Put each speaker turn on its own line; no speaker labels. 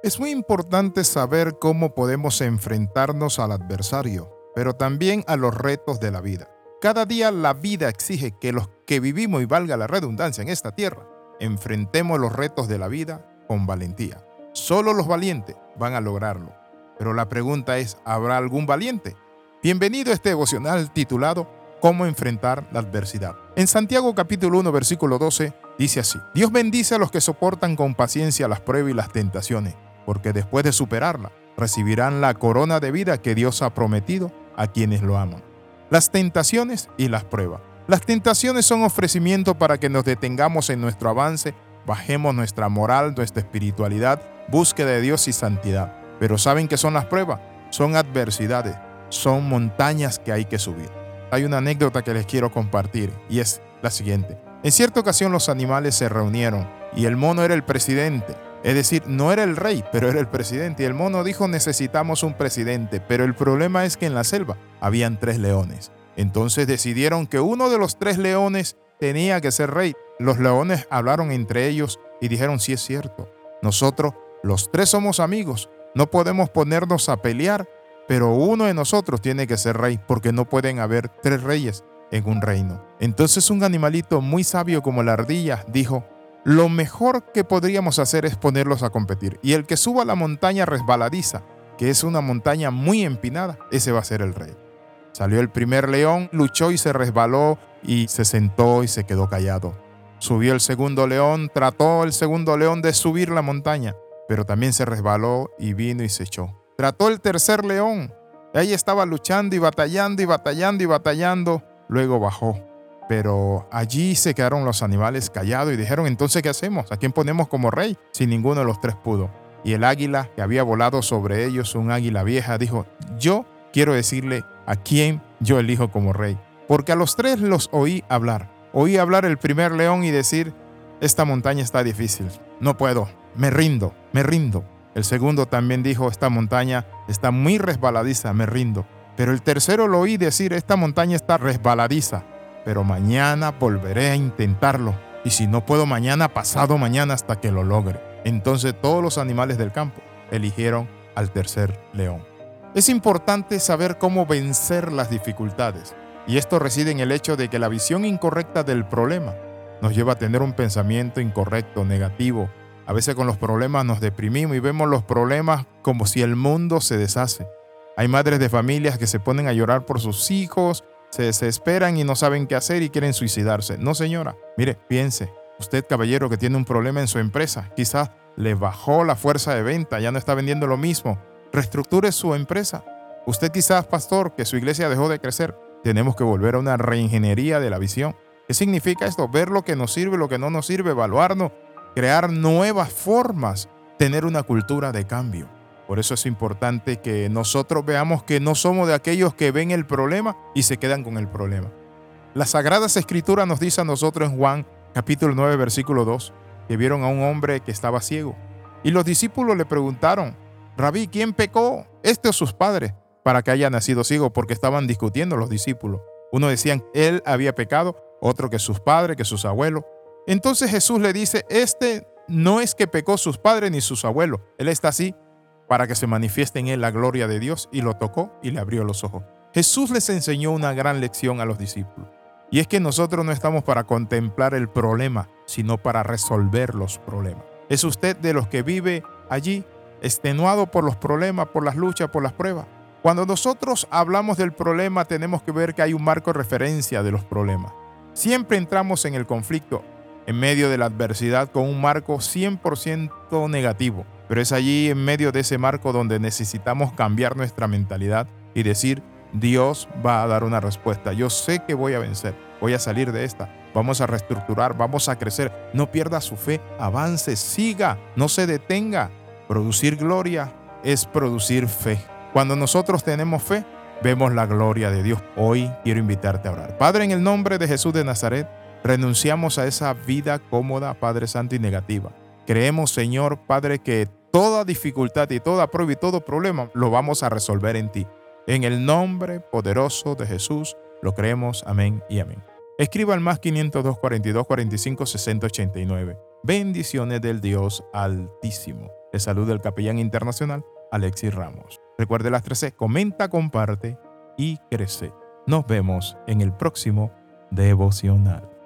Es muy importante saber cómo podemos enfrentarnos al adversario, pero también a los retos de la vida. Cada día la vida exige que los que vivimos, y valga la redundancia en esta tierra, enfrentemos los retos de la vida con valentía. Solo los valientes van a lograrlo. Pero la pregunta es, ¿habrá algún valiente? Bienvenido a este devocional titulado Cómo enfrentar la adversidad. En Santiago capítulo 1 versículo 12 dice así, Dios bendice a los que soportan con paciencia las pruebas y las tentaciones, porque después de superarla, recibirán la corona de vida que Dios ha prometido a quienes lo aman. Las tentaciones y las pruebas. Las tentaciones son ofrecimientos para que nos detengamos en nuestro avance, bajemos nuestra moral, nuestra espiritualidad, búsqueda de Dios y santidad. Pero ¿saben qué son las pruebas? Son adversidades, son montañas que hay que subir. Hay una anécdota que les quiero compartir y es la siguiente. En cierta ocasión los animales se reunieron y el mono era el presidente. Es decir, no era el rey, pero era el presidente. Y el mono dijo necesitamos un presidente, pero el problema es que en la selva habían tres leones. Entonces decidieron que uno de los tres leones tenía que ser rey. Los leones hablaron entre ellos y dijeron, sí es cierto, nosotros los tres somos amigos, no podemos ponernos a pelear, pero uno de nosotros tiene que ser rey porque no pueden haber tres reyes en un reino. Entonces un animalito muy sabio como la ardilla dijo, lo mejor que podríamos hacer es ponerlos a competir y el que suba la montaña resbaladiza, que es una montaña muy empinada, ese va a ser el rey. Salió el primer león, luchó y se resbaló y se sentó y se quedó callado. Subió el segundo león, trató el segundo león de subir la montaña, pero también se resbaló y vino y se echó. Trató el tercer león, ahí estaba luchando y batallando y batallando y batallando, luego bajó. Pero allí se quedaron los animales callados y dijeron, entonces, ¿qué hacemos? ¿A quién ponemos como rey si ninguno de los tres pudo? Y el águila que había volado sobre ellos, un águila vieja, dijo, yo quiero decirle a quién yo elijo como rey. Porque a los tres los oí hablar. Oí hablar el primer león y decir, esta montaña está difícil, no puedo, me rindo, me rindo. El segundo también dijo, esta montaña está muy resbaladiza, me rindo. Pero el tercero lo oí decir, esta montaña está resbaladiza, pero mañana volveré a intentarlo. Y si no puedo mañana, pasado mañana hasta que lo logre. Entonces todos los animales del campo eligieron al tercer león. Es importante saber cómo vencer las dificultades, y esto reside en el hecho de que la visión incorrecta del problema nos lleva a tener un pensamiento incorrecto, negativo. A veces con los problemas nos deprimimos y vemos los problemas como si el mundo se deshace. Hay madres de familias que se ponen a llorar por sus hijos, se desesperan y no saben qué hacer y quieren suicidarse. No, señora, mire, piense, usted caballero que tiene un problema en su empresa, quizás le bajó la fuerza de venta, ya no está vendiendo lo mismo, reestructure su empresa. Usted quizás, pastor, que su iglesia dejó de crecer. Tenemos que volver a una reingeniería de la visión. ¿Qué significa esto? Ver lo que nos sirve, lo que no nos sirve, evaluarnos, crear nuevas formas, tener una cultura de cambio. Por eso es importante que nosotros veamos que no somos de aquellos que ven el problema y se quedan con el problema. Las Sagradas Escrituras nos dice a nosotros en Juan capítulo 9 versículo 2 que vieron a un hombre que estaba ciego. Y los discípulos le preguntaron, Rabí, ¿quién pecó? ¿Este o sus padres? Para que haya nacido ciego, porque estaban discutiendo los discípulos. Uno decían, él había pecado, otro que sus padres, que sus abuelos. Entonces Jesús le dice, este no es que pecó sus padres ni sus abuelos, él está así para que se manifieste en él la gloria de Dios y lo tocó y le abrió los ojos. Jesús les enseñó una gran lección a los discípulos. Y es que nosotros no estamos para contemplar el problema, sino para resolver los problemas. ¿Es usted de los que vive allí extenuado por los problemas, por las luchas, por las pruebas. Cuando nosotros hablamos del problema tenemos que ver que hay un marco de referencia de los problemas. Siempre entramos en el conflicto en medio de la adversidad con un marco 100% negativo, pero es allí en medio de ese marco donde necesitamos cambiar nuestra mentalidad y decir, Dios va a dar una respuesta. Yo sé que voy a vencer, voy a salir de esta, vamos a reestructurar, vamos a crecer. No pierda su fe, avance, siga, no se detenga. Producir gloria es producir fe. Cuando nosotros tenemos fe, vemos la gloria de Dios. Hoy quiero invitarte a orar. Padre, en el nombre de Jesús de Nazaret, renunciamos a esa vida cómoda, Padre Santo y negativa. Creemos, Señor, Padre, que toda dificultad y toda prueba y todo problema lo vamos a resolver en ti. En el nombre poderoso de Jesús lo creemos. Amén y amén. Escriba al más 502 42 45 60 89. Bendiciones del Dios Altísimo. Le saluda el capellán internacional Alexis Ramos. Recuerde las 13, comenta, comparte y crece. Nos vemos en el próximo devocional.